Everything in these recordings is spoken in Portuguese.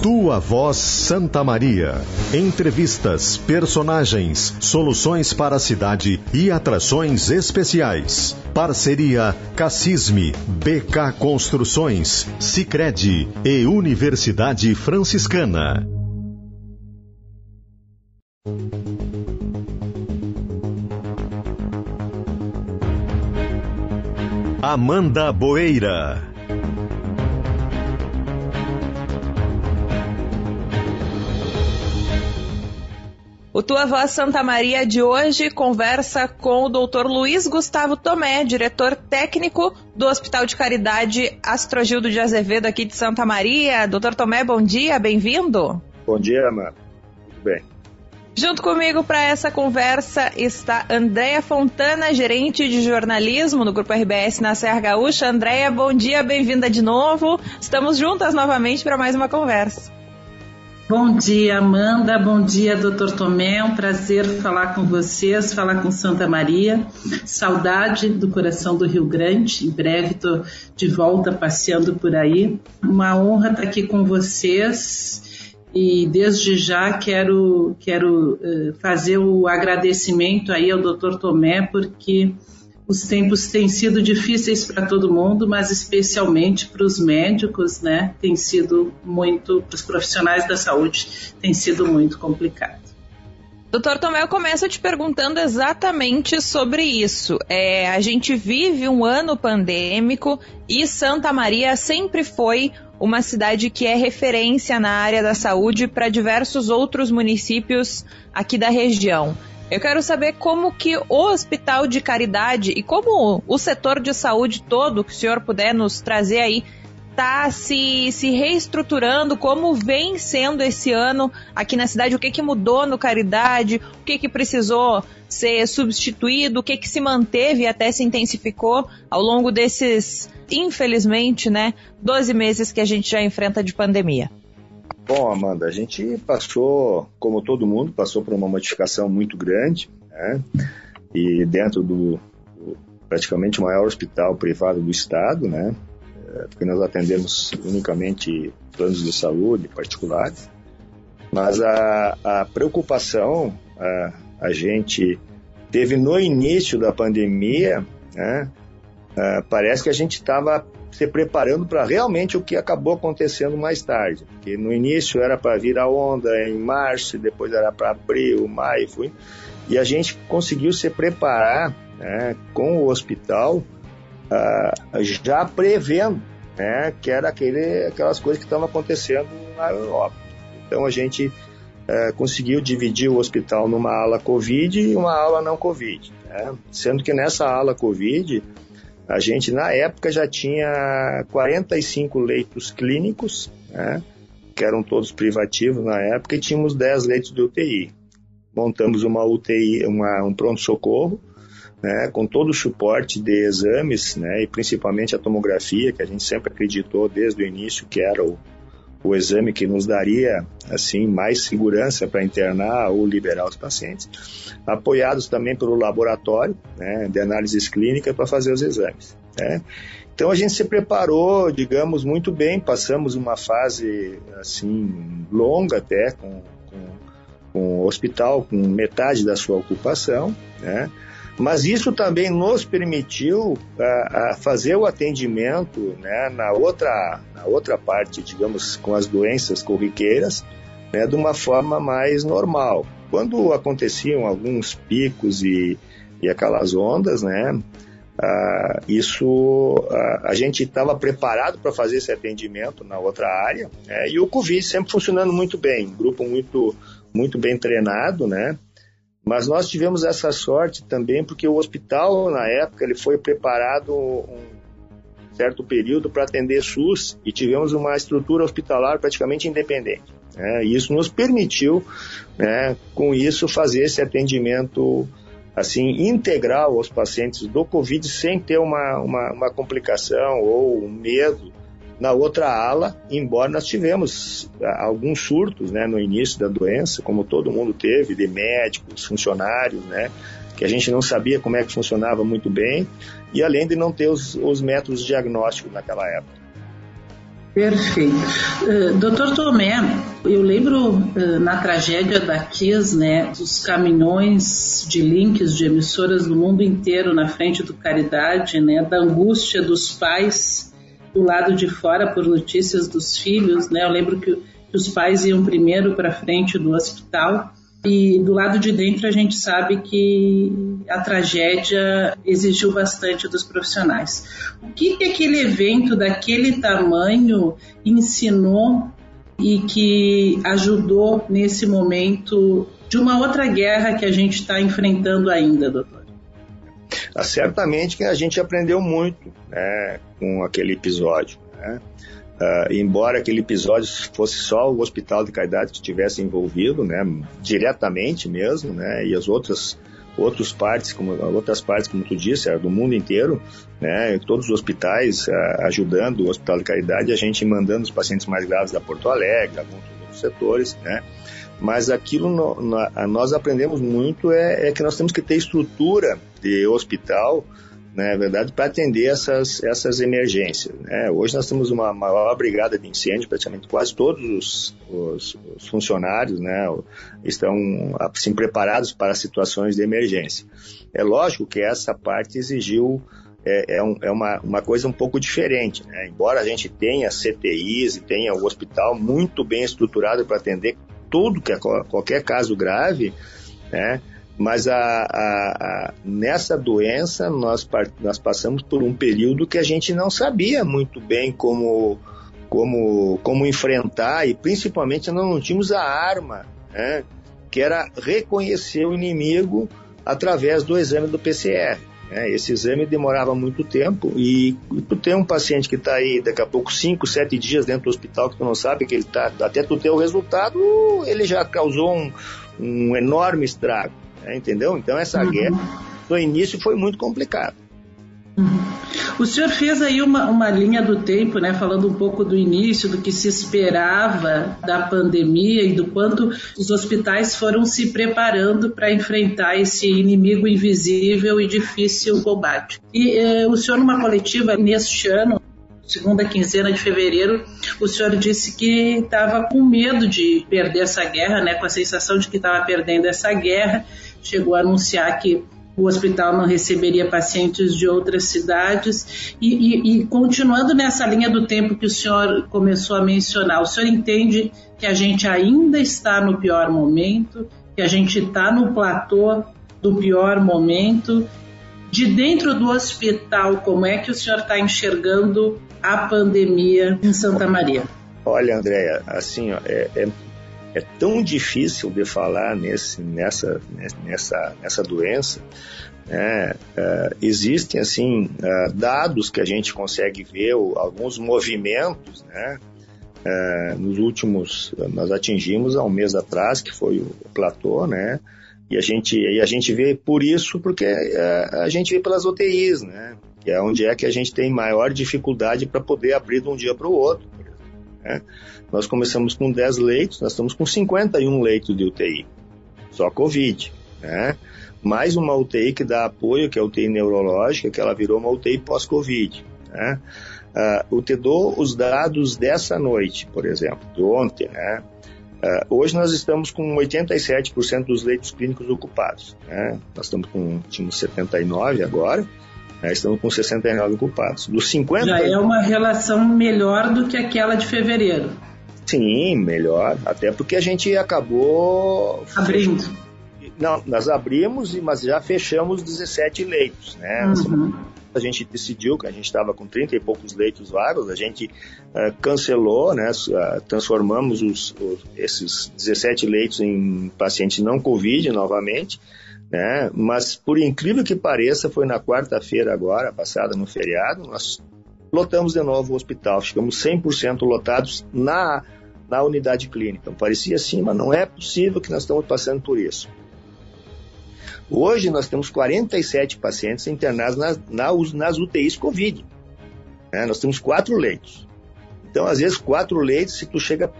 Tua Voz Santa Maria. Entrevistas, personagens, soluções para a cidade e atrações especiais. Parceria Cassisme, BK Construções, Sicredi e Universidade Franciscana. Amanda Boeira. O Tua Voz Santa Maria de hoje conversa com o Dr. Luiz Gustavo Tomé, diretor técnico do Hospital de Caridade Astrogildo de Azevedo aqui de Santa Maria. Doutor Tomé, bom dia, bem-vindo. Bom dia, Amanda. Tudo bem. Junto comigo para essa conversa está Andréia Fontana, gerente de jornalismo no Grupo RBS na Serra Gaúcha. Andréia, bom dia, bem-vinda de novo. Estamos juntas novamente para mais uma conversa. Bom dia, Amanda. Bom dia, doutor Tomé. É um prazer falar com vocês, falar com Santa Maria. Saudade do coração do Rio Grande. Em breve estou de volta passeando por aí. Uma honra estar aqui com vocês. E desde já quero, quero uh, fazer o agradecimento aí ao doutor Tomé, porque os tempos têm sido difíceis para todo mundo, mas especialmente para os médicos, né? Tem sido muito, para os profissionais da saúde, tem sido muito complicado. Doutor Tomé, eu começo te perguntando exatamente sobre isso. É, a gente vive um ano pandêmico e Santa Maria sempre foi uma cidade que é referência na área da saúde para diversos outros municípios aqui da região. Eu quero saber como que o Hospital de Caridade e como o setor de saúde todo, que o senhor puder nos trazer aí, está se, se reestruturando, como vem sendo esse ano aqui na cidade, o que, que mudou no Caridade, o que, que precisou ser substituído, o que, que se manteve e até se intensificou ao longo desses, infelizmente, né, 12 meses que a gente já enfrenta de pandemia. Bom, Amanda, a gente passou, como todo mundo, passou por uma modificação muito grande, né? E dentro do, praticamente o maior hospital privado do estado, né? É, porque nós atendemos unicamente planos de saúde particulares. Mas a, a preocupação a, a gente teve no início da pandemia, né? Uh, parece que a gente estava se preparando para realmente o que acabou acontecendo mais tarde. Porque no início era para vir a onda em março, depois era para abril, maio, foi. E a gente conseguiu se preparar né, com o hospital uh, já prevendo né, que era aquele, aquelas coisas que estavam acontecendo na Europa. Então a gente uh, conseguiu dividir o hospital numa ala Covid e uma ala não Covid. Né? Sendo que nessa ala Covid a gente, na época, já tinha 45 leitos clínicos, né, que eram todos privativos na época, e tínhamos 10 leitos de UTI. Montamos uma UTI, uma, um pronto-socorro, né, com todo o suporte de exames, né, e principalmente a tomografia, que a gente sempre acreditou desde o início que era o, o exame que nos daria assim mais segurança para internar ou liberar os pacientes, apoiados também pelo laboratório né, de análises clínicas para fazer os exames. Né. Então a gente se preparou, digamos, muito bem, passamos uma fase assim longa até com, com, com o hospital com metade da sua ocupação, né, mas isso também nos permitiu a, a fazer o atendimento né, na, outra, na outra parte, digamos, com as doenças corriqueiras, né, de uma forma mais normal. Quando aconteciam alguns picos e, e aquelas ondas, né, Uh, isso a gente estava preparado para fazer esse atendimento na outra área né, e o Covid sempre funcionando muito bem, grupo muito muito bem treinado, né? Mas nós tivemos essa sorte também porque o hospital, na época, ele foi preparado um certo período para atender SUS e tivemos uma estrutura hospitalar praticamente independente. Né? E isso nos permitiu, né, com isso, fazer esse atendimento assim integral aos pacientes do Covid sem ter uma, uma, uma complicação ou um medo na outra ala, embora nós tivemos ah, alguns surtos né, no início da doença, como todo mundo teve, de médicos, funcionários, né, que a gente não sabia como é que funcionava muito bem, e além de não ter os, os métodos diagnósticos naquela época. Perfeito. Uh, Doutor Tomé, eu lembro uh, na tragédia da Kiss, né, dos caminhões de links de emissoras do mundo inteiro na frente do Caridade, né, da angústia dos pais do lado de fora por notícias dos filhos, né? Eu lembro que, os pais iam primeiro para frente do hospital e do lado de dentro a gente sabe que a tragédia exigiu bastante dos profissionais. O que, que aquele evento daquele tamanho ensinou e que ajudou nesse momento de uma outra guerra que a gente está enfrentando ainda, doutor? Ah, certamente que a gente aprendeu muito né, com aquele episódio. Né? Uh, embora aquele episódio fosse só o Hospital de Caridade que estivesse envolvido, né, diretamente mesmo, né, e as outras outras partes, como outras partes, como tu disse, do mundo inteiro, né, todos os hospitais uh, ajudando o Hospital de Caridade, a gente mandando os pacientes mais graves da Porto Alegre, alguns outros setores, né, mas aquilo no, no, nós aprendemos muito é, é que nós temos que ter estrutura de hospital né, é verdade, para atender essas, essas emergências. Né? Hoje nós temos uma maior brigada de incêndio, praticamente quase todos os, os, os funcionários né, estão assim, preparados para situações de emergência. É lógico que essa parte exigiu é, é, um, é uma, uma coisa um pouco diferente. Né? Embora a gente tenha CTIs e tenha o hospital muito bem estruturado para atender tudo que é qualquer caso grave, né? Mas a, a, a, nessa doença nós, nós passamos por um período que a gente não sabia muito bem como, como, como enfrentar e principalmente nós não tínhamos a arma, né? que era reconhecer o inimigo através do exame do PCR. Né? Esse exame demorava muito tempo e, tu tem um paciente que está aí daqui a pouco 5, 7 dias dentro do hospital que tu não sabe que ele está, até tu ter o resultado, ele já causou um, um enorme estrago. Né? Entendeu? Então essa uhum. guerra no início foi muito complicado. Uhum. O senhor fez aí uma, uma linha do tempo, né, falando um pouco do início, do que se esperava da pandemia e do quanto os hospitais foram se preparando para enfrentar esse inimigo invisível e difícil combate. E eh, o senhor, numa coletiva neste ano, segunda quinzena de fevereiro, o senhor disse que estava com medo de perder essa guerra, né, com a sensação de que estava perdendo essa guerra chegou a anunciar que o hospital não receberia pacientes de outras cidades. E, e, e, continuando nessa linha do tempo que o senhor começou a mencionar, o senhor entende que a gente ainda está no pior momento, que a gente está no platô do pior momento. De dentro do hospital, como é que o senhor está enxergando a pandemia em Santa Maria? Olha, Andréia, assim, ó, é, é é tão difícil de falar nesse, nessa, nessa, nessa doença. Né? Uh, existem assim uh, dados que a gente consegue ver, alguns movimentos, né? Uh, nos últimos, nós atingimos há um mês atrás, que foi o platô, né? E a gente, e a gente vê por isso, porque a gente vê pelas UTIs, né? Que é onde é que a gente tem maior dificuldade para poder abrir de um dia para o outro. Né? Nós começamos com 10 leitos, nós estamos com 51 leitos de UTI, só Covid, né? Mais uma UTI que dá apoio, que é a UTI neurológica, que ela virou uma UTI pós-Covid, né? Uh, eu te dou os dados dessa noite, por exemplo, de ontem, né? Uh, hoje nós estamos com 87% dos leitos clínicos ocupados. Né? Nós estamos com tínhamos 79 agora, né? estamos com 69 ocupados. Dos 50 já é uma relação melhor do que aquela de fevereiro. Sim, melhor. Até porque a gente acabou. Abrindo. Não, nós abrimos, mas já fechamos 17 leitos, né? Uhum. A gente decidiu que a gente estava com 30 e poucos leitos vagos, a gente uh, cancelou, né? Uh, transformamos os, os, esses 17 leitos em pacientes não Covid novamente, né? Mas por incrível que pareça, foi na quarta-feira agora, passada no feriado, nós lotamos de novo o hospital, ficamos 100% lotados na, na unidade clínica. Então, parecia assim, mas não é possível que nós estamos passando por isso. Hoje nós temos 47 pacientes internados nas, nas, UTIs Covid. Né? Nós temos quatro leitos. Então, às vezes, quatro leitos, se tu chega.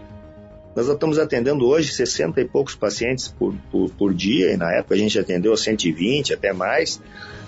Nós estamos atendendo hoje 60 e poucos pacientes por, por, por dia, e na época a gente atendeu 120, até mais,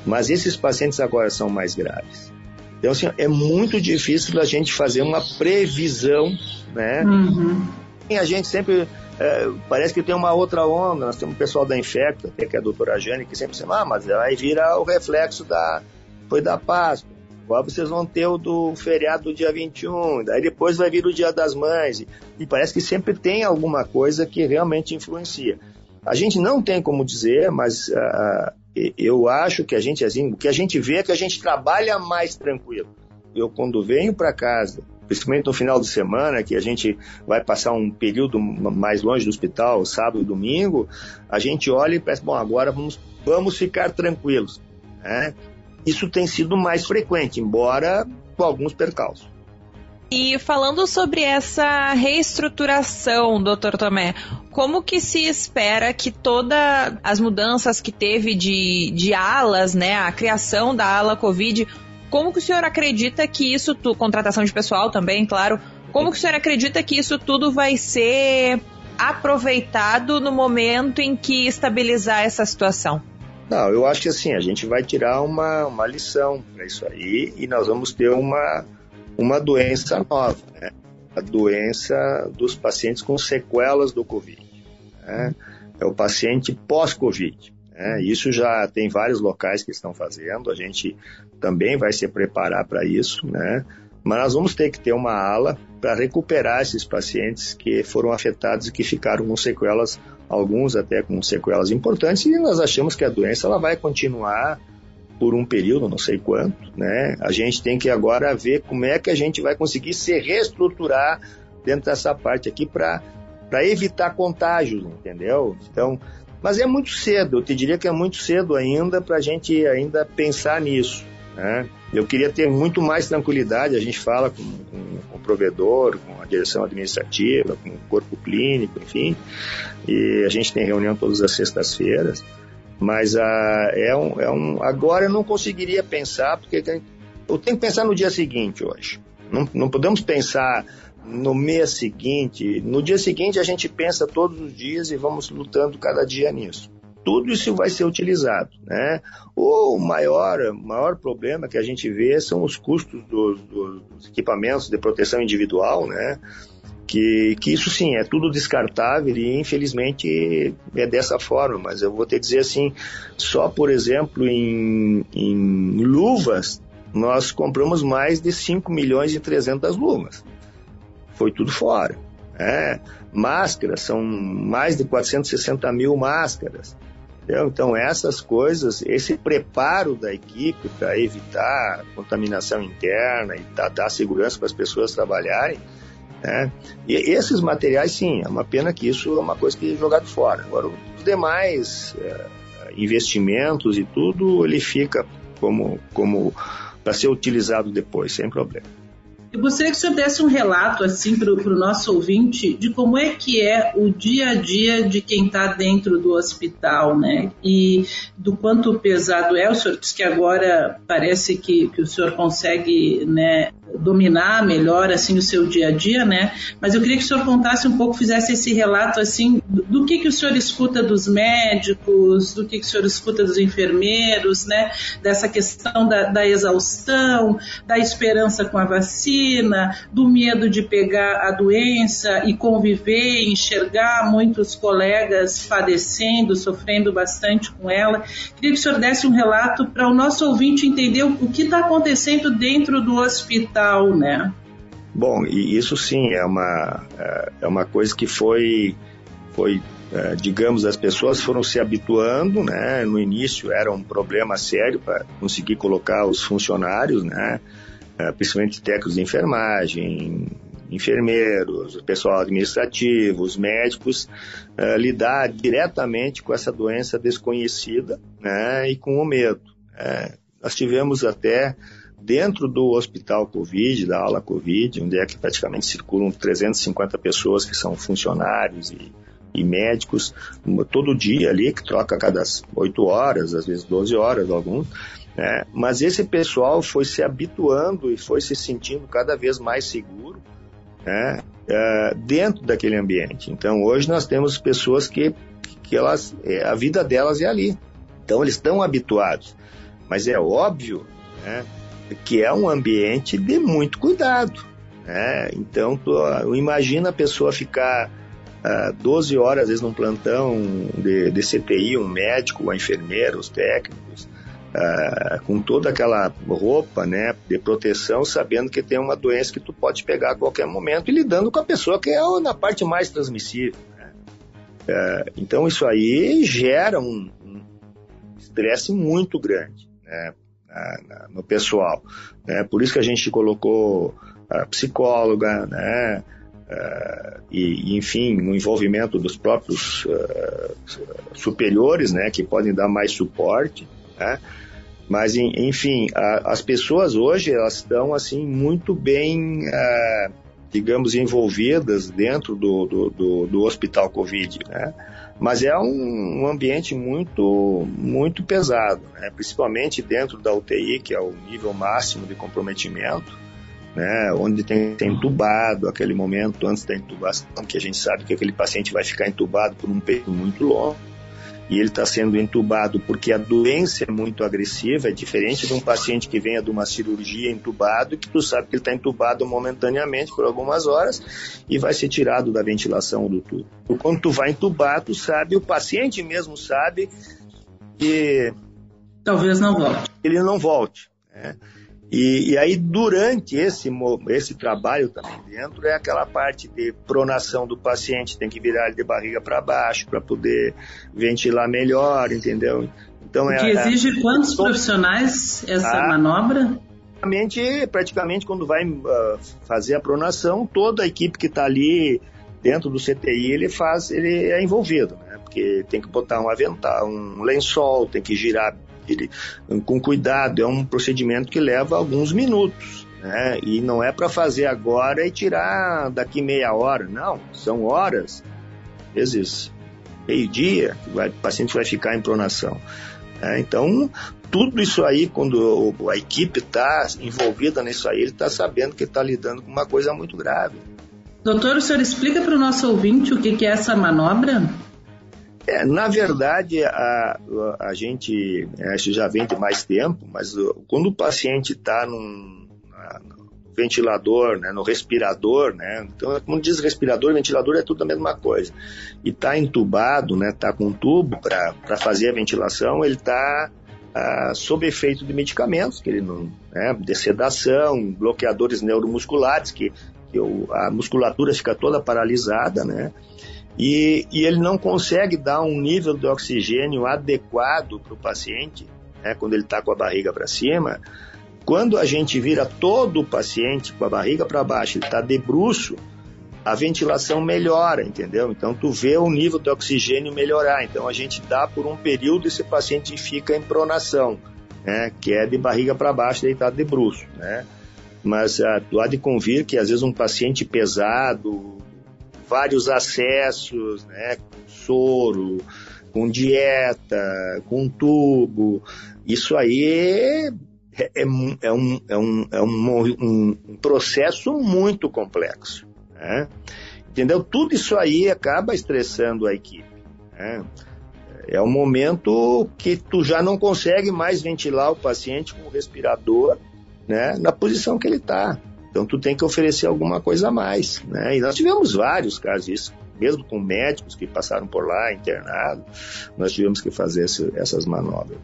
mas esses pacientes agora são mais graves. Então, assim, é muito difícil da gente fazer uma previsão, né? Uhum. E a gente sempre é, parece que tem uma outra onda. Nós temos o pessoal da Infecta, que é a doutora Jane, que sempre diz, ah, mas aí vira o reflexo da. Foi da Páscoa. Agora vocês vão ter o do feriado do dia 21, daí depois vai vir o dia das mães. E, parece que sempre tem alguma coisa que realmente influencia. A gente não tem como dizer, mas uh, eu acho que a gente, assim, o que a gente vê é que a gente trabalha mais tranquilo. Eu, quando venho para casa, principalmente no final de semana, que a gente vai passar um período mais longe do hospital, sábado e domingo, a gente olha e pensa, bom, agora vamos, vamos ficar tranquilos. Né? Isso tem sido mais frequente, embora com alguns percalços. E falando sobre essa reestruturação, doutor Tomé, como que se espera que todas as mudanças que teve de, de alas, né, a criação da ala Covid, como que o senhor acredita que isso, tu, contratação de pessoal também, claro, como que o senhor acredita que isso tudo vai ser aproveitado no momento em que estabilizar essa situação? Não, eu acho que assim, a gente vai tirar uma, uma lição para isso aí e nós vamos ter uma, uma doença nova, né? a doença dos pacientes com sequelas do Covid. Né? É o paciente pós-Covid. Né? Isso já tem vários locais que estão fazendo, a gente também vai se preparar para isso, né? mas nós vamos ter que ter uma ala para recuperar esses pacientes que foram afetados e que ficaram com sequelas alguns até com sequelas importantes, e nós achamos que a doença ela vai continuar por um período, não sei quanto, né? A gente tem que agora ver como é que a gente vai conseguir se reestruturar dentro dessa parte aqui para evitar contágios, entendeu? Então, mas é muito cedo, eu te diria que é muito cedo ainda para a gente ainda pensar nisso, né? Eu queria ter muito mais tranquilidade, a gente fala com, com, com, o provedor, com a direção administrativa, com o corpo clínico, enfim, e a gente tem reunião todas as sextas-feiras, mas ah, é, um, é um. Agora eu não conseguiria pensar, porque eu tenho que pensar no dia seguinte hoje. Não, não podemos pensar no mês seguinte. No dia seguinte a gente pensa todos os dias e vamos lutando cada dia nisso tudo isso vai ser utilizado. Né? O maior, maior problema que a gente vê são os custos dos, dos equipamentos de proteção individual, né? Que, que, isso sim é tudo descartável e infelizmente é dessa forma, mas eu vou te dizer assim, só por exemplo em, em luvas nós compramos mais de 5 milhões e 300 luvas. Foi tudo fora. É, máscaras, são mais de 460 mil máscaras. Então, essas coisas, esse preparo da equipe para evitar contaminação interna e dar, dar segurança para as pessoas trabalharem, né? E esses materiais, sim, é uma pena que isso é uma coisa que é jogado fora. Agora, os demais é, investimentos e tudo, ele fica como, como para ser utilizado depois, sem problema. Eu gostaria que o senhor desse um relato assim para o nosso ouvinte de como é que é o dia a dia de quem está dentro do hospital, né? E do quanto pesado é. O senhor disse que agora parece que, que o senhor consegue, né, dominar melhor assim o seu dia a dia, né? Mas eu queria que o senhor contasse um pouco, fizesse esse relato assim do, que que o senhor escuta dos médicos, do que que o senhor escuta dos enfermeiros, né? Dessa questão da, da exaustão, da esperança com a vacina, do medo de pegar a doença e conviver, enxergar muitos colegas padecendo, sofrendo bastante com ela. Queria que o senhor desse um relato para o nosso ouvinte entender o, o que está acontecendo dentro do hospital né? Bom, e isso sim é uma, é, é uma coisa que foi, foi é, digamos, as pessoas foram se habituando, né? No início era um problema sério para conseguir colocar os funcionários, né? É, principalmente técnicos de enfermagem, enfermeiros, pessoal administrativo, os médicos, uh, lidar diretamente com essa doença desconhecida né, e com o medo. É, nós tivemos até dentro do hospital Covid, da ala Covid, onde é que praticamente circulam 350 pessoas que são funcionários e, e médicos, todo dia ali, que troca a cada 8 horas, às vezes 12 horas alguns, né? mas esse pessoal foi se habituando e foi se sentindo cada vez mais seguro né? é, dentro daquele ambiente. Então hoje nós temos pessoas que, que elas, é, a vida delas é ali. Então eles estão habituados. Mas é óbvio né, que é um ambiente de muito cuidado. Né? Então, tu, imagina a pessoa ficar uh, ah, 12 horas, às vezes, num plantão de, de CTI, um médico, a enfermeira, os técnicos, uh, com toda aquela roupa né, de proteção, sabendo que tem uma doença que tu pode pegar a qualquer momento e lidando com a pessoa que é na parte mais transmissível. Né? Uh, então, isso aí gera um estresse muito grande. Né? no pessoal. Né? Por isso que a gente colocou a psicóloga, né? Uh, e, enfim, no envolvimento dos próprios uh, superiores, né, que podem dar mais suporte, né? Mas, enfim, a, as pessoas hoje, elas estão, assim, muito bem, uh, digamos, envolvidas dentro do, do, do, do hospital Covid, né? Mas é um, um, ambiente muito, muito pesado, né? principalmente dentro da UTI, que é o nível máximo de comprometimento, né? onde tem que ser entubado, aquele momento antes da intubação, que a gente sabe que aquele paciente vai ficar entubado por um período muito longo e ele está sendo entubado porque a doença é muito agressiva, é diferente de um paciente que venha de uma cirurgia entubado, que tu sabe que ele está entubado momentaneamente por algumas horas e vai ser tirado da ventilação do tubo. Quando tu vai entubar, tu sabe, o paciente mesmo sabe que talvez não volte. Ele não volte. Né? E, e, aí, durante esse, esse trabalho também dentro, é aquela parte de pronação do paciente, tem que virar ele de barriga para baixo para poder ventilar melhor, entendeu? Então, é, que exige é, quantos é, profissionais essa a, manobra? Praticamente, praticamente, quando vai uh, fazer a pronação, toda a equipe que está ali dentro do CTI, ele faz, ele é envolvido, né? Porque tem que botar um avental, um lençol, tem que girar ele, com cuidado, é um procedimento que leva alguns minutos. Né? E não é para fazer agora e tirar daqui meia hora, não, são horas, às vezes meio-dia, o paciente vai ficar em pronação. É, então, tudo isso aí, quando a equipe está envolvida nisso aí, ele está sabendo que está lidando com uma coisa muito grave. Doutor, o senhor explica para o nosso ouvinte o que, que é essa manobra? É, na verdade, a, a gente, é, isso já vem de mais tempo, mas quando o paciente está num ventilador, né, no respirador, né, então, como diz respirador, ventilador é tudo a mesma coisa, e está entubado, né, está com um tubo para fazer a ventilação, ele está ah, sob efeito de medicamentos, que ele não, né, de sedação, bloqueadores neuromusculares, que, que a musculatura fica toda paralisada, né, e, e ele não consegue dar um nível de oxigênio adequado para o paciente, né, quando ele está com a barriga para cima. Quando a gente vira todo o paciente com a barriga para baixo, ele está de bruxo, a ventilação melhora, entendeu? Então tu vê o nível de oxigênio melhorar. Então a gente dá por um período esse paciente fica em pronação, né? Que é de barriga para baixo, deitado de bruxo, né? Mas ah, tu há de convir que às vezes um paciente pesado, vários acessos, né, com soro, com dieta, com tubo. Isso aí é, é, é, um, é, um, é, um, um, um processo muito complexo. Né? Entendeu? Tudo isso aí acaba estressando a equipe. Né? É o momento que tu já não consegue mais ventilar o paciente com o respirador né, na posição que ele está. Então tu tem que oferecer alguma coisa a mais, né? E nós tivemos vários casos disso, mesmo com médicos que passaram por lá internados, nós tivemos que fazer esse, essas manobras.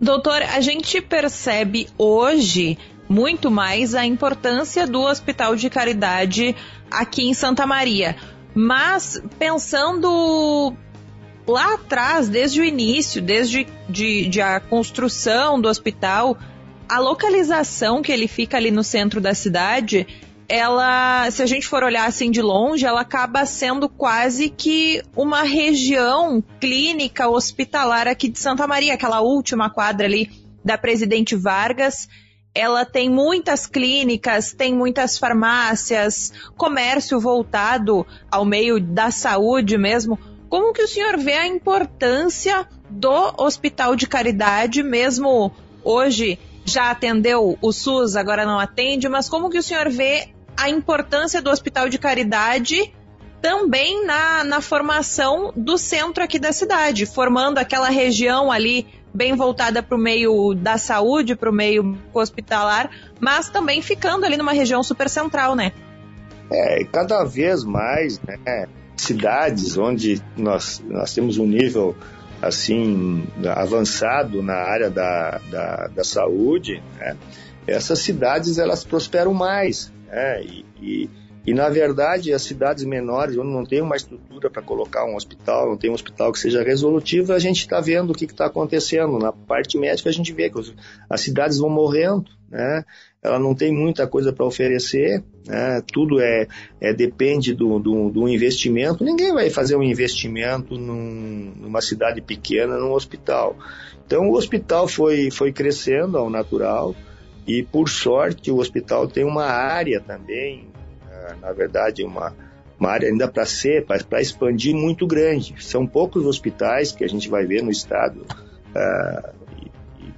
Doutor, a gente percebe hoje muito mais a importância do Hospital de Caridade aqui em Santa Maria. Mas pensando lá atrás, desde o início, desde de, de a construção do hospital, a localização que ele fica ali no centro da cidade, ela, se a gente for olhar assim de longe, ela acaba sendo quase que uma região clínica hospitalar aqui de Santa Maria, aquela última quadra ali da Presidente Vargas. Ela tem muitas clínicas, tem muitas farmácias, comércio voltado ao meio da saúde mesmo. Como que o senhor vê a importância do hospital de caridade, mesmo hoje já atendeu o SUS, agora não atende, mas como que o senhor vê a importância do hospital de caridade também na, na formação do centro aqui da cidade, formando aquela região ali bem voltada para o meio da saúde, para o meio hospitalar, mas também ficando ali numa região super central, né? É, cada vez mais, né, cidades onde nós, nós temos um nível assim avançado na área da, da, da saúde, né, essas cidades elas prosperam mais, né, e, e e, na verdade, as cidades menores, onde não tem uma estrutura para colocar um hospital, não tem um hospital que seja resolutivo, a gente está vendo o que está acontecendo. Na parte médica, a gente vê que as cidades vão morrendo, né? Ela não tem muita coisa para oferecer, né? tudo é, é depende do, do, do, investimento. Ninguém vai fazer um investimento num, numa cidade pequena, num hospital. Então, o hospital foi, foi crescendo ao natural, e por sorte o hospital tem uma área também na verdade, uma, uma área ainda para ser, para expandir muito grande. São poucos hospitais que a gente vai ver no estado uh,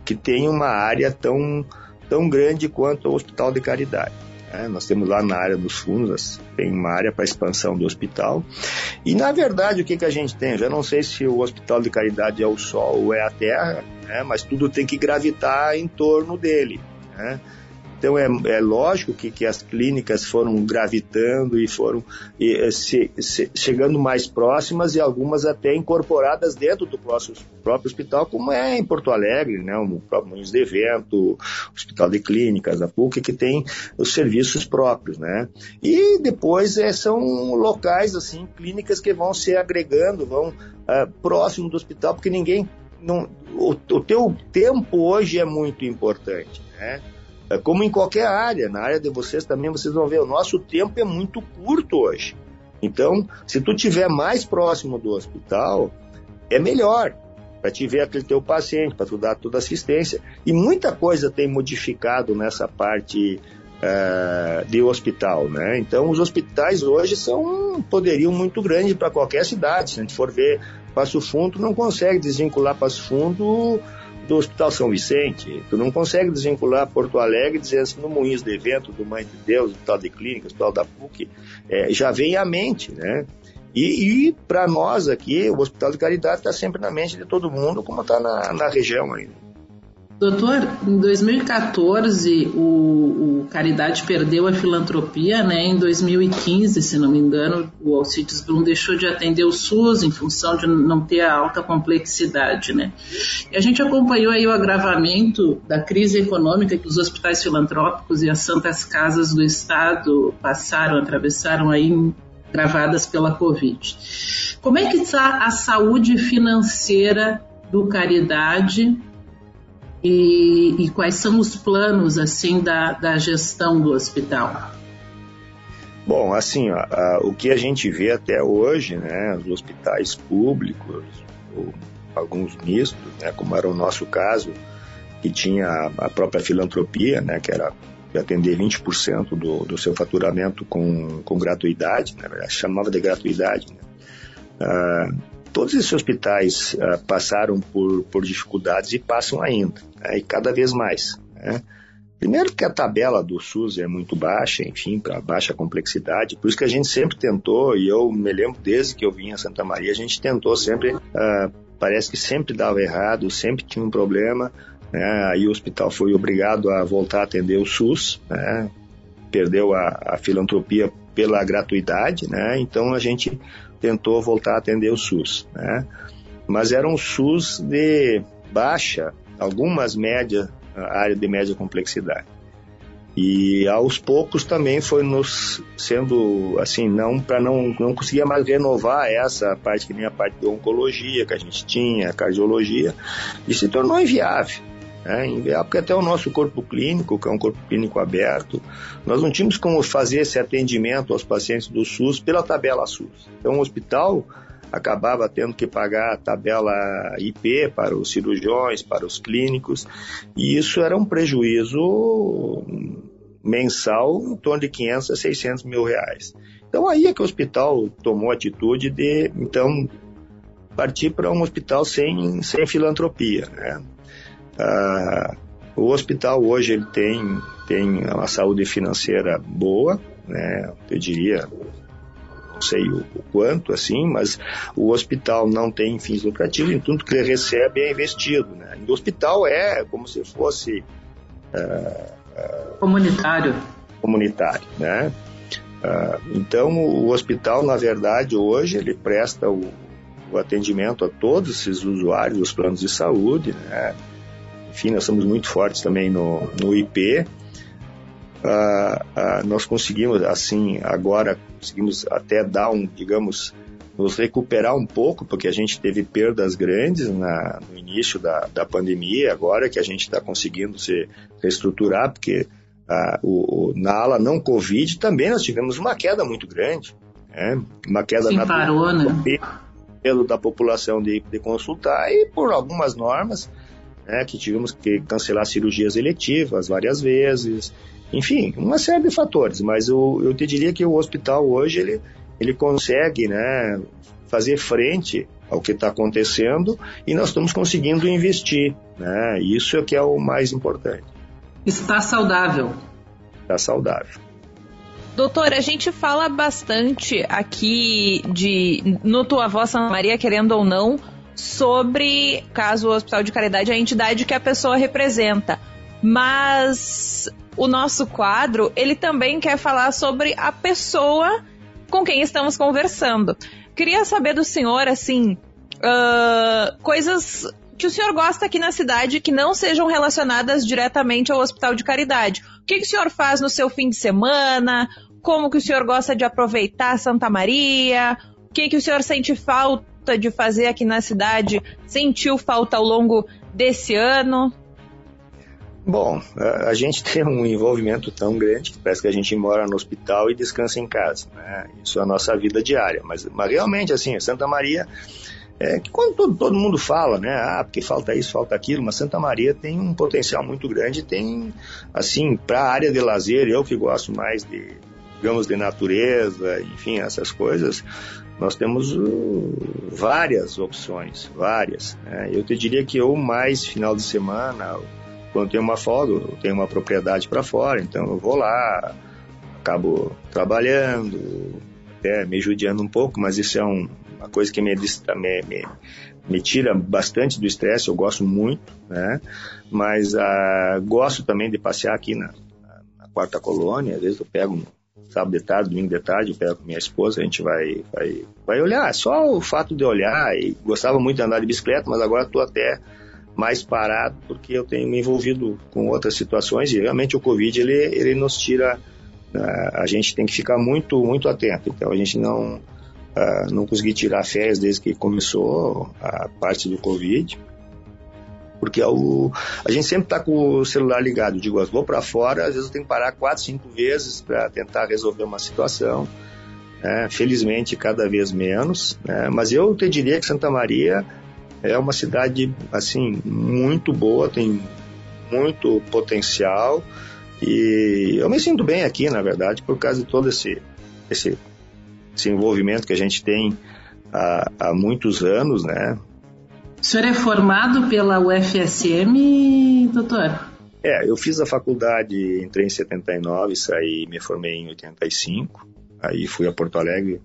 que tem uma área tão, tão grande quanto o Hospital de Caridade. Né? Nós temos lá na área dos fundos, tem uma área para expansão do hospital. E, na verdade, o que, que a gente tem? Eu já não sei se o Hospital de Caridade é o Sol ou é a Terra, né? mas tudo tem que gravitar em torno dele. Né? Então é, é lógico que, que as clínicas foram gravitando e foram e, eh, se, se, chegando mais próximas e algumas até incorporadas dentro do próprio, próprio hospital, como é em Porto Alegre, né, o próprio Moinhos de Evento, Hospital de Clínicas, a PUC, que tem os serviços próprios, né? E depois é, são locais, assim, clínicas que vão se agregando, vão uh, próximo do hospital, porque ninguém não, o, o teu tempo hoje é muito importante, né? É como em qualquer área, na área de vocês também vocês vão ver, o nosso tempo é muito curto hoje. Então, se tu tiver mais próximo do hospital, é melhor para te ver aquele teu paciente, para tu dar toda assistência. E muita coisa tem modificado nessa parte uh, de hospital, né? Então, os hospitais hoje são um poderio muito grande para qualquer cidade. Se a gente for ver Passo Fundo, não consegue desvincular Passo Fundo do Hospital São Vicente. Tu não consegue desvincular Porto Alegre dizendo assim, no Moinhos de Evento, do Mãe de Deus, Hospital de Clínica, Hospital da PUC, é, já vem à mente, né? E, e para nós aqui, o Hospital de Caridade está sempre na mente de todo mundo, como está na, na região ainda. Doutor, em 2014 o, o, Caridade perdeu a filantropia, né? Em 2015, se não me engano, o Alcides Blum deixou de atender o SUS em função de não ter a alta complexidade, né? E a gente acompanhou aí o agravamento da crise econômica que os hospitais filantrópicos e as santas casas do estado passaram, atravessaram aí gravadas pela Covid. Como é que está a saúde financeira do Caridade e, e quais são os planos assim da, da gestão do hospital? Bom, assim, ó, o que a gente vê até hoje, né, os hospitais públicos, ou alguns mistos, né, como era o nosso caso, que tinha a própria filantropia, né, que era de atender 20% do, do seu faturamento com, com gratuidade, né, chamava de gratuidade. Né. Ah, todos esses hospitais uh, passaram por, por dificuldades e passam ainda, né, e cada vez mais. Né? Primeiro que a tabela do SUS é muito baixa, enfim, para baixa complexidade, por isso que a gente sempre tentou, e eu me lembro desde que eu vim a Santa Maria, a gente tentou sempre, uh, parece que sempre dava errado, sempre tinha um problema, né? aí o hospital foi obrigado a voltar a atender o SUS, né? perdeu a, a filantropia pela gratuidade, né? então a gente tentou voltar a atender o SUS, né? Mas era um SUS de baixa, algumas médias, área de média complexidade. E aos poucos também foi nos sendo assim, não para não não conseguia mais renovar essa parte que nem a parte de oncologia que a gente tinha, cardiologia, e se tornou inviável. Né? Porque até o nosso corpo clínico, que é um corpo clínico aberto, nós não tínhamos como fazer esse atendimento aos pacientes do SUS pela tabela SUS. Então o hospital acabava tendo que pagar a tabela IP para os cirurgiões, para os clínicos, e isso era um prejuízo mensal em torno de 500 a 600 mil reais. Então aí é que o hospital tomou a atitude de, então, partir para um hospital sem, sem filantropia, né? Ah, o hospital hoje ele tem, tem uma saúde financeira boa, né? Eu diria não sei o, o, quanto, assim, mas o hospital não tem fins lucrativos, e tudo que ele recebe é investido. Né? o hospital é como se fosse. Uh, uh, comunitário. Comunitário, né? Uh, então, o hospital, na verdade, hoje, ele presta o, o atendimento a todos esses usuários dos planos de saúde, né? Enfim, nós somos muito fortes também no, no IP, ah, ah, nós conseguimos, assim, agora conseguimos até dar um, digamos, nos recuperar um pouco, porque a gente teve perdas grandes na, no início da, da pandemia, agora que a gente está conseguindo se reestruturar, porque ah, o, o, na ala não Covid também nós tivemos uma queda muito grande, né? uma queda Sim, na parou, né? pelo da população de, de consultar e por algumas normas né, que tivemos que cancelar cirurgias eletivas várias vezes, enfim, uma série de fatores, mas eu, eu te diria que o hospital hoje ele, ele consegue né, fazer frente ao que está acontecendo e nós estamos conseguindo investir. Né? Isso é que é o mais importante. Está saudável. Está saudável. Doutor, a gente fala bastante aqui de no Tua Voz Santa Maria, querendo ou não, sobre, caso o Hospital de Caridade, a entidade que a pessoa representa. Mas o nosso quadro, ele também quer falar sobre a pessoa com quem estamos conversando. Queria saber do senhor, assim, uh, coisas que o senhor gosta aqui na cidade que não sejam relacionadas diretamente ao Hospital de Caridade. O que, que o senhor faz no seu fim de semana? Como que o senhor gosta de aproveitar Santa Maria? O que, que o senhor sente falta de fazer aqui na cidade? Sentiu falta ao longo desse ano? Bom, a, gente tem um envolvimento tão grande que parece que a gente mora no hospital e descansa em casa. Né? Isso é a nossa vida diária. Mas, mas realmente, assim, Santa Maria, é que quando todo, todo, mundo fala, né, ah, porque falta isso, falta aquilo, mas Santa Maria tem um potencial muito grande, tem, assim, para a área de lazer, eu que gosto mais de, digamos, de natureza, enfim, essas coisas, nós temos uh, várias opções, várias. Né? Eu te diria que eu mais final de semana, quando tenho uma folga, eu tenho uma propriedade para fora, então eu vou lá, acabo trabalhando, até me judiando um pouco, mas isso é um, uma coisa que me, me, me, me tira bastante do estresse, eu gosto muito, né? Mas uh, gosto também de passear aqui na, na, quarta colônia, às vezes eu pego sábado de tarde, domingo de tarde, eu pego minha esposa, a gente vai, vai, vai olhar. Só o fato de olhar, e gostava muito de andar de bicicleta, mas agora estou até mais parado porque eu tenho me envolvido com outras situações e realmente o Covid ele, ele nos tira uh, a gente tem que ficar muito muito atento então a gente não uh, não consegui tirar férias desde que começou a parte do Covid porque é o, a gente sempre está com o celular ligado digo vou para fora às vezes eu tenho que parar quatro cinco vezes para tentar resolver uma situação né? felizmente cada vez menos né? mas eu te diria que Santa Maria é uma cidade assim muito boa, tem muito potencial e eu me sinto bem aqui, na verdade, por causa de todo esse esse, esse envolvimento que a gente tem há, há muitos anos, né? O senhor é formado pela UFSM, doutor? É, eu fiz a faculdade, entrei em 79, saí, me formei em 85, aí fui a Porto Alegre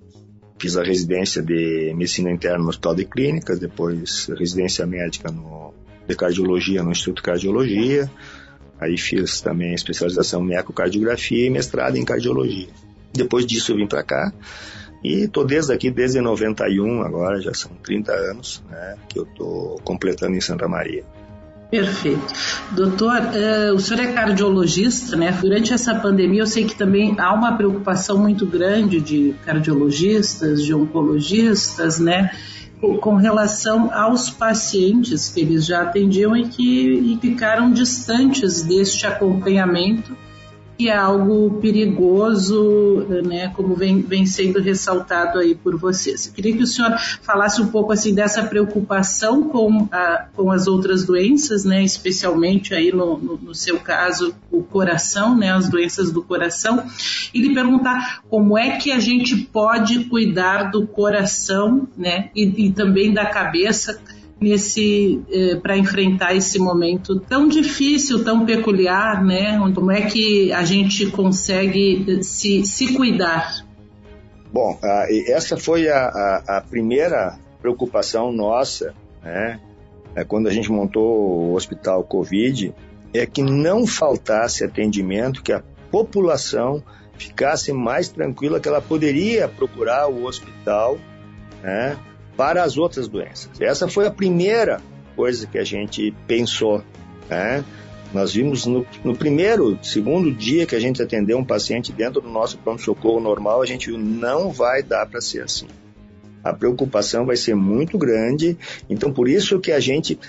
Fiz a residência de medicina interna no Hospital de Clínicas, depois residência médica no, de cardiologia no Instituto de Cardiologia. Aí fiz também especialização em ecocardiografia e mestrado em cardiologia. Depois disso eu vim para cá e estou desde aqui, desde 91, agora já são 30 anos, né, que eu estou completando em Santa Maria. Perfeito. Doutor, uh, o senhor é cardiologista, né? Durante essa pandemia, eu sei que também há uma preocupação muito grande de cardiologistas, de oncologistas, né? Com relação aos pacientes que eles já atendiam e que e ficaram distantes deste acompanhamento que é algo perigoso, né, como vem, vem sendo ressaltado aí por vocês. Eu queria que o senhor falasse um pouco assim dessa preocupação com, a, com as outras doenças, né, especialmente aí no, no, no, seu caso o coração, né, as doenças do coração, e lhe perguntar como é que a gente pode cuidar do coração, né, e, e também da cabeça nesse eh, para enfrentar esse momento tão difícil, tão peculiar, né? Como é que a gente consegue se, se cuidar? Bom, essa foi a, a, a primeira preocupação nossa, né? É, quando a gente montou o hospital Covid, é que não faltasse atendimento, que a população ficasse mais tranquila, que ela poderia procurar o hospital né, para as outras doenças. Essa foi a primeira coisa que a gente pensou. Né? Nós vimos no, no, primeiro, segundo dia que a gente atendeu um paciente dentro do nosso pronto-socorro normal, a gente viu não vai dar para ser assim. A preocupação vai ser muito grande, então por isso que a gente,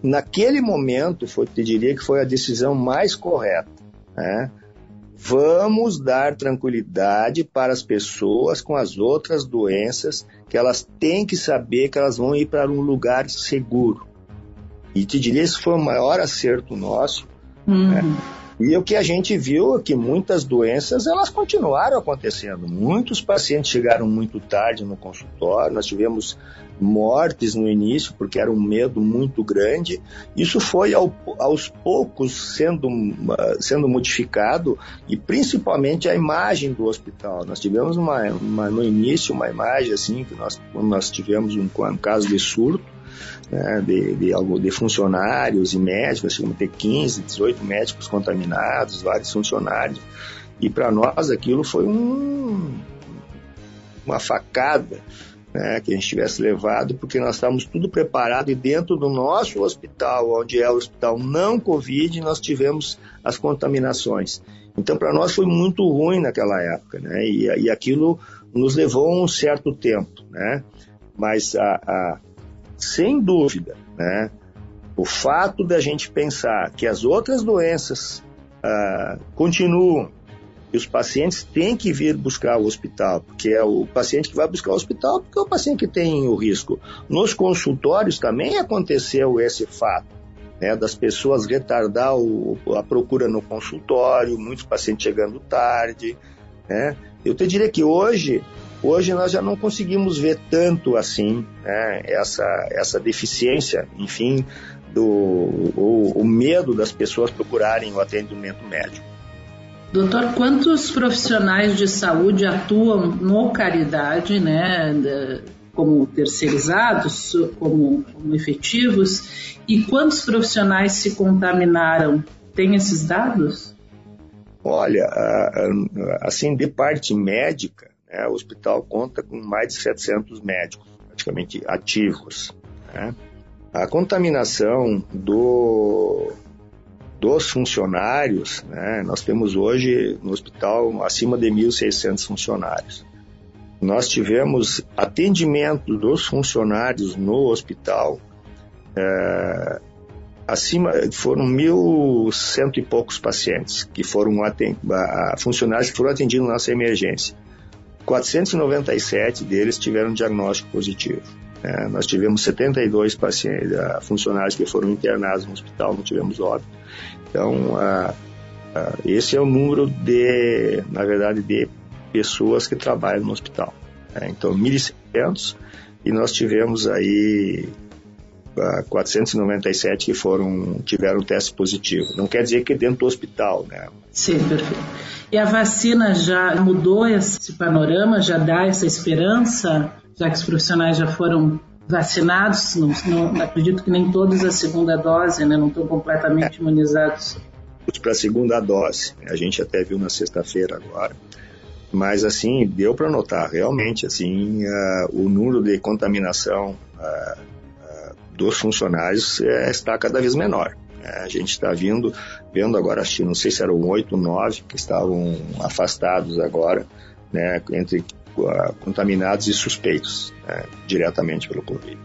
naquele momento, foi, te diria que foi a decisão mais correta. Né? Vamos dar tranquilidade para as pessoas com as outras doenças, que elas têm que saber que elas vão ir para um lugar seguro. E te diria, esse foi o maior acerto nosso. Uhum. Né? E o que a gente viu é que muitas doenças elas continuaram acontecendo. Muitos pacientes chegaram muito tarde no consultório, nós tivemos mortes no início porque era um medo muito grande. Isso foi ao, aos poucos sendo, sendo modificado e principalmente a imagem do hospital. Nós tivemos uma, uma no início uma imagem assim que nós nós tivemos um, um caso de surto né, de, de, de, funcionários e médicos, chegamos a ter 15, 18 médicos contaminados, vários funcionários. E para nós aquilo foi um, uma facada né, que a gente tivesse levado, porque nós estávamos tudo preparado e dentro do nosso hospital, onde é o hospital não Covid, nós tivemos as contaminações. Então, para nós foi muito ruim naquela época, né? E, e aquilo nos levou um certo tempo, né? Mas a, a, sem dúvida, né? O fato da gente pensar que as outras doenças ah, continuam e os pacientes têm que vir buscar o hospital, porque é o paciente que vai buscar o hospital, porque é o paciente que tem o risco. Nos consultórios também aconteceu esse fato, né, das pessoas retardar o, a procura no consultório, muitos pacientes chegando tarde. Né. Eu te diria que hoje Hoje nós já não conseguimos ver tanto assim né, essa, essa deficiência, enfim, do o, o medo das pessoas procurarem o atendimento médico. Doutor, quantos profissionais de saúde atuam no Caridade, né, como terceirizados, como, como efetivos, e quantos profissionais se contaminaram? Tem esses dados? Olha, assim, de parte médica, né? O hospital conta com mais de 700 médicos, praticamente ativos. Né? A contaminação do, dos funcionários, né? nós temos hoje no hospital acima de 1.600 funcionários. Nós tivemos atendimento dos funcionários no hospital, é, acima foram mil cento e poucos pacientes que foram funcionários que foram atendidos na nossa emergência. 497 deles tiveram diagnóstico positivo. É, nós tivemos 72 pacientes, uh, funcionários que foram internados no hospital, não tivemos óbito. Então, uh, uh, esse é o número de, na verdade, de pessoas que trabalham no hospital. É, então, 1.600 e nós tivemos aí 497 que foram tiveram teste positivo. Não quer dizer que é dentro do hospital, né? Sim, perfeito. E a vacina já mudou esse panorama, já dá essa esperança, já que os profissionais já foram vacinados, não, não acredito que nem todos a segunda dose, né, não estão completamente imunizados. Para a segunda dose, a gente até viu na sexta-feira agora, mas assim deu para notar realmente assim uh, o número de contaminação uh, uh, dos funcionários está cada vez menor. É, a gente está vindo, vendo agora, acho que não sei se eram oito, nove que estavam afastados agora, né, entre uh, contaminados e suspeitos, né, diretamente pelo Covid.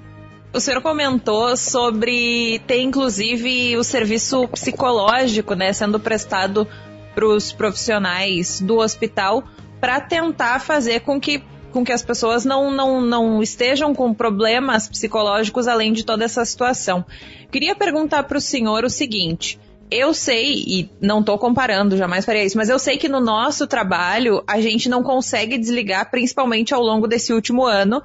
O senhor comentou sobre ter inclusive o serviço psicológico, né, sendo prestado para os profissionais do hospital para tentar fazer com que com que as pessoas não, não, não estejam com problemas psicológicos além de toda essa situação. Queria perguntar para o senhor o seguinte. Eu sei, e não estou comparando, jamais faria isso, mas eu sei que no nosso trabalho a gente não consegue desligar, principalmente ao longo desse último ano.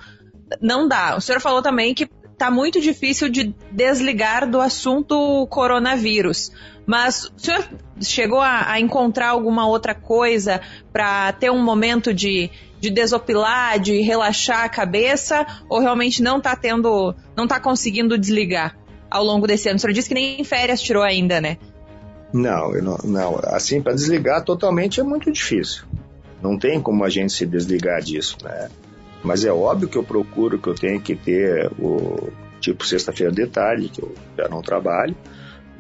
Não dá. O senhor falou também que tá muito difícil de desligar do assunto coronavírus. Mas o senhor chegou a, a encontrar alguma outra coisa para ter um momento de, de desopilar, de relaxar a cabeça, ou realmente não está tendo, não está conseguindo desligar ao longo desse ano? O senhor disse que nem férias tirou ainda, né? Não, não, não. Assim, para desligar totalmente é muito difícil. Não tem como a gente se desligar disso, né? Mas é óbvio que eu procuro que eu tenho que ter o tipo sexta-feira de tarde, que eu já não trabalho,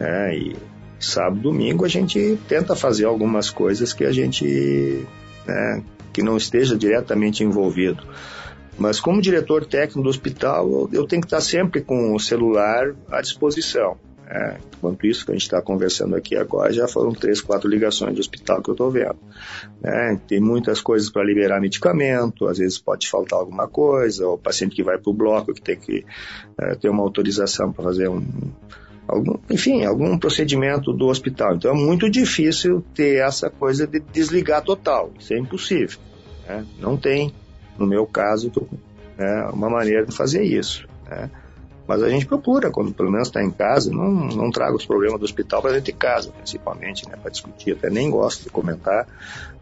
né? E sábado, domingo a gente tenta fazer algumas coisas que a gente, né, que não esteja diretamente envolvido. Mas como diretor técnico do hospital, eu, tenho que estar sempre com o celular à disposição. É, enquanto isso que a gente está conversando aqui agora, já foram três, quatro ligações de hospital que eu estou vendo. É, tem muitas coisas para liberar medicamento, às vezes pode faltar alguma coisa, ou o paciente que vai para o bloco que tem que é, ter uma autorização para fazer um, algum, enfim, algum procedimento do hospital. Então é muito difícil ter essa coisa de desligar total. Isso é impossível. Né? Não tem, no meu caso, né, uma maneira de fazer isso. Né? Mas a gente procura, quando pelo menos está em casa, não, não traga os problemas do hospital para dentro de casa, principalmente, né, para discutir. Até nem gosto de comentar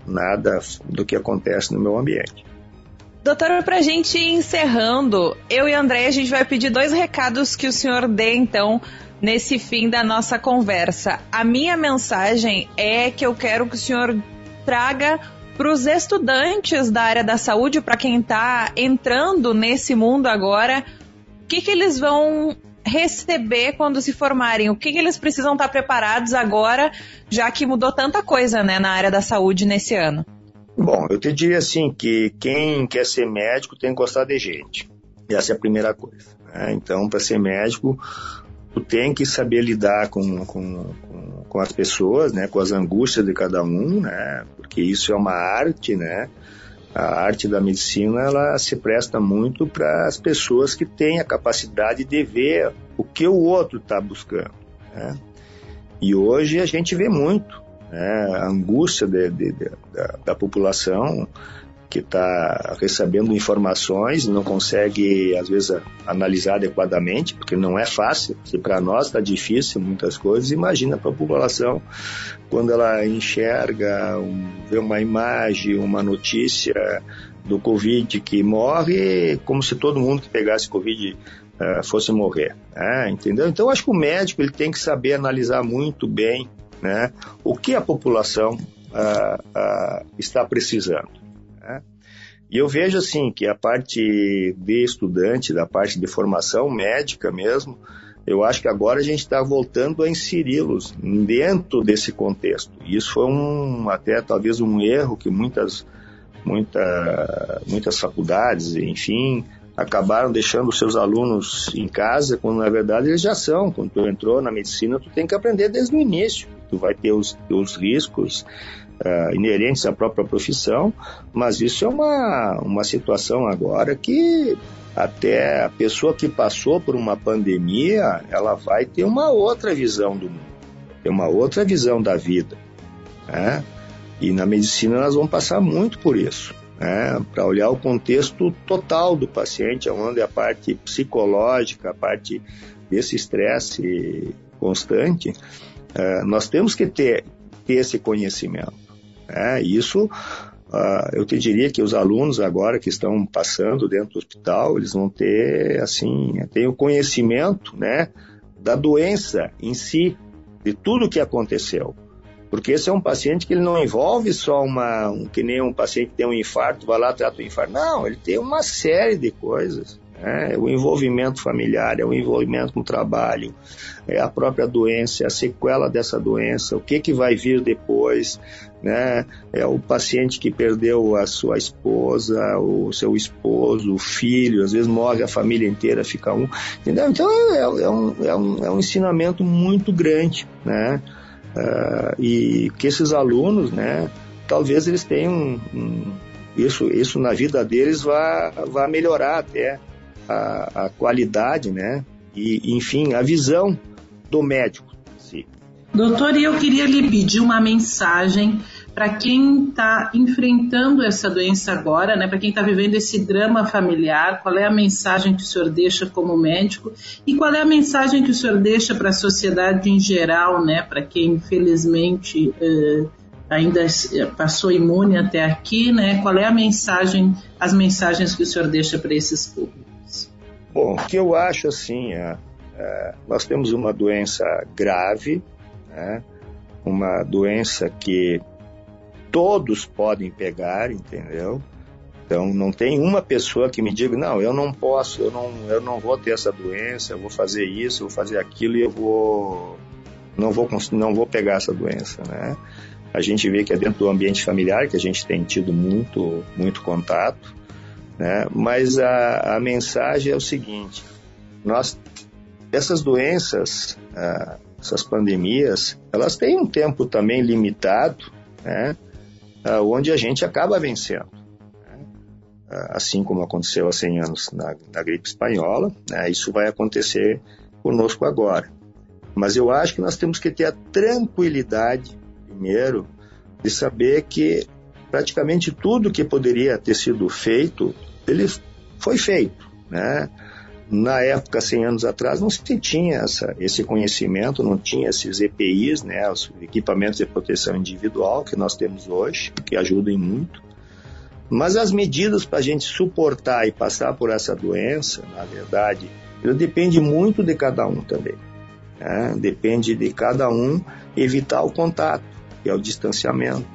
nada do que acontece no meu ambiente. Doutora, para a gente ir encerrando, eu e André, a gente vai pedir dois recados que o senhor dê, então, nesse fim da nossa conversa. A minha mensagem é que eu quero que o senhor traga para os estudantes da área da saúde, para quem está entrando nesse mundo agora, que, que eles vão receber quando se formarem? O que, que eles precisam estar preparados agora, já que mudou tanta coisa né, na área da saúde nesse ano? Bom, eu te diria assim que quem quer ser médico tem que gostar de gente. Essa é a primeira coisa. Né? Então, para ser médico, tu tem que saber lidar com, com, com, com, as pessoas, né? Com as angústias de cada um, né? Porque isso é uma arte, né? A arte da medicina ela se presta muito para as pessoas que têm a capacidade de ver o que o outro está buscando. Né? E hoje a gente vê muito né? a angústia de, de, de, da, da população que está recebendo informações, não consegue, às vezes, analisar adequadamente, porque não é fácil. Se para nós está difícil muitas coisas, imagina para a população quando ela enxerga, vê uma imagem, uma notícia do Covid que morre, como se todo mundo que pegasse Covid uh, fosse morrer. Né? Entendeu? Então, acho que o médico ele tem que saber analisar muito bem né, o que a população uh, uh, está precisando. Né? E eu vejo assim que a parte de estudante, da parte de formação médica mesmo, eu acho que agora a gente está voltando a inseri-los dentro desse contexto. E isso foi um até talvez um erro que muitas muita, muitas faculdades, enfim, acabaram deixando os seus alunos em casa, quando na verdade eles já são. Quando tu entrou na medicina, tu tem que aprender desde o início. Tu vai ter os, os riscos, uh, inerentes à própria profissão, mas isso é uma, uma situação agora que até a pessoa que passou por uma pandemia, ela vai ter uma outra visão do mundo, ter uma outra visão da vida. Né? E na medicina nós vamos passar muito por isso. Né? Para olhar o contexto total do paciente, onde a parte psicológica, a parte desse estresse constante, uh, nós temos que ter, ter esse conhecimento. É, isso, eu te diria que os alunos agora que estão passando dentro do hospital, eles vão ter, assim, tem o conhecimento, né, da doença em si, de tudo que aconteceu. Porque esse é um paciente que ele não envolve só uma, um, que nem um paciente que tem um infarto, vai lá trata o infarto. Não, ele tem uma série de coisas. É, o envolvimento familiar, é o envolvimento com o trabalho, é a própria doença, é a sequela dessa doença, o que, que vai vir depois, né? É o paciente que perdeu a sua esposa, o seu esposo, o filho, às vezes morre a família inteira, fica um, entendeu? Então é, é, um, é, um, é um ensinamento muito grande, né? Uh, e que esses alunos, né? Talvez eles tenham um, um, isso, isso na vida deles vá, vá melhorar até a, a qualidade, né? E, enfim, a visão do médico. Doutor, eu queria lhe pedir uma mensagem para quem está enfrentando essa doença agora, né, para quem está vivendo esse drama familiar, qual é a mensagem que o senhor deixa como médico e qual é a mensagem que o senhor deixa para a sociedade em geral, né, para quem infelizmente eh, ainda passou imune até aqui, né, qual é a mensagem, as mensagens que o senhor deixa para esses públicos? Bom, o que eu acho assim, é, é, nós temos uma doença grave, né, uma doença que todos podem pegar, entendeu? Então não tem uma pessoa que me diga, não, eu não posso, eu não, eu não vou ter essa doença, eu vou fazer isso, eu vou fazer aquilo e eu vou não vou não vou pegar essa doença, né? A gente vê que é dentro do ambiente familiar que a gente tem tido muito muito contato, né? Mas a, a mensagem é o seguinte: nós essas doenças, ah, essas pandemias, elas têm um tempo também limitado, né? uh, onde a gente acaba vencendo. Né? Uh, assim como aconteceu há 100 anos na, na gripe espanhola, né? isso vai acontecer conosco agora. Mas eu acho que nós temos que ter a tranquilidade, primeiro, de saber que praticamente tudo que poderia ter sido feito, ele foi feito, né? Na época, 100 anos atrás, não se tinha essa, esse conhecimento, não tinha esses EPIs, né, os equipamentos de proteção individual que nós temos hoje, que ajudam muito. Mas as medidas para a gente suportar e passar por essa doença, na verdade, depende muito de cada um também. Né? Depende de cada um evitar o contato, que é o distanciamento.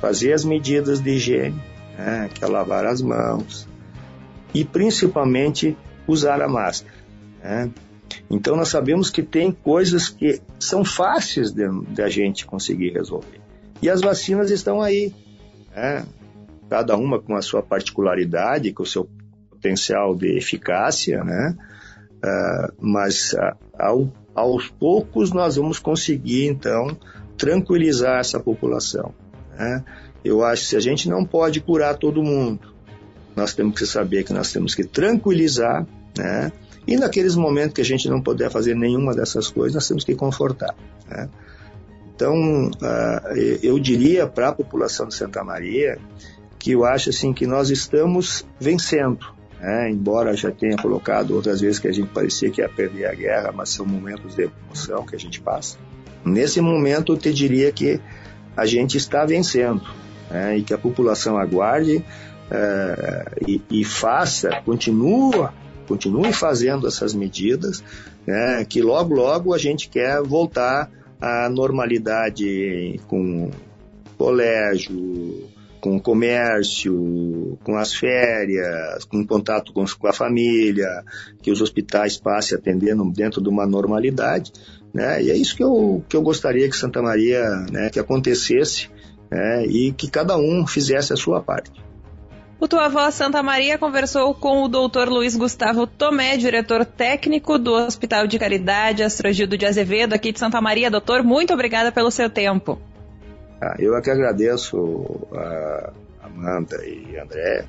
Fazer as medidas de higiene, né? que é lavar as mãos. E principalmente usar a máscara. Né? Então nós sabemos que tem coisas que são fáceis de, de a gente conseguir resolver. E as vacinas estão aí, né? cada uma com a sua particularidade, com o seu potencial de eficácia, né? Uh, mas uh, ao, aos poucos nós vamos conseguir então tranquilizar essa população. Né? Eu acho que se a gente não pode curar todo mundo, nós temos que saber que nós temos que tranquilizar né? E naqueles momentos que a gente não puder fazer nenhuma dessas coisas, nós temos que confortar. Né? Então, uh, eu diria para a população de Santa Maria que eu acho assim que nós estamos vencendo. Né? Embora já tenha colocado outras vezes que a gente parecia que ia perder a guerra, mas são momentos de emoção que a gente passa. Nesse momento, eu te diria que a gente está vencendo né? e que a população aguarde uh, e, e faça, continua continue fazendo essas medidas, né, que logo, logo a gente quer voltar à normalidade com colégio, com comércio, com as férias, com contato com, com a família, que os hospitais passem atendendo dentro de uma normalidade, né? E é isso que eu, que eu gostaria que Santa Maria, né, que acontecesse, né, e que cada um fizesse a sua parte. O Tua Voz Santa Maria conversou com o Dr. Luiz Gustavo Tomé, diretor técnico do Hospital de Caridade Astrogildo de Azevedo, aqui de Santa Maria. Doutor, muito obrigada pelo seu tempo. Ah, eu é que agradeço a Amanda e André.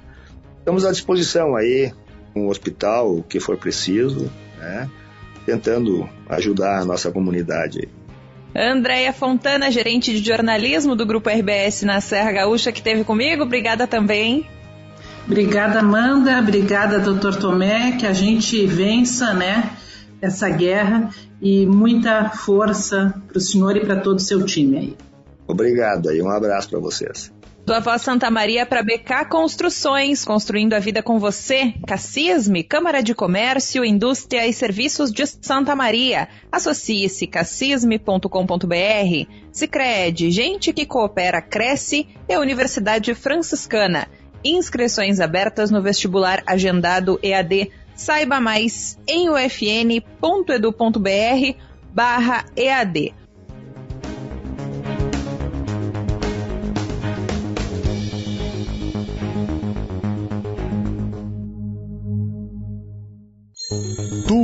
Estamos à disposição aí o hospital, o que for preciso, né? Tentando ajudar a nossa comunidade. Andréia Fontana, gerente de jornalismo do Grupo RBS na Serra Gaúcha, que esteve comigo. Obrigada também. Obrigada, Amanda. Obrigada, doutor Tomé. Que a gente vença, né, essa guerra e muita força para o senhor e para todo o seu time aí. Obrigado e um abraço para vocês. Voz Santa Maria para BK Construções, construindo a vida com você. Cassisme, Câmara de Comércio, Indústria e Serviços de Santa Maria. Associe-se cassisme.com.br. Sicredi, gente que coopera cresce. E a Universidade Franciscana. Inscrições abertas no vestibular agendado EAD. Saiba mais em ufn.edu.br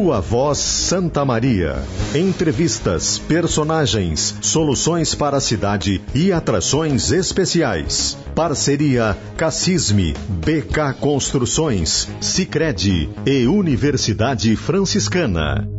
Tua Voz Santa Maria. Entrevistas, personagens, soluções para a cidade e atrações especiais. Parceria Cassisme, BK Construções, Sicredi e Universidade Franciscana.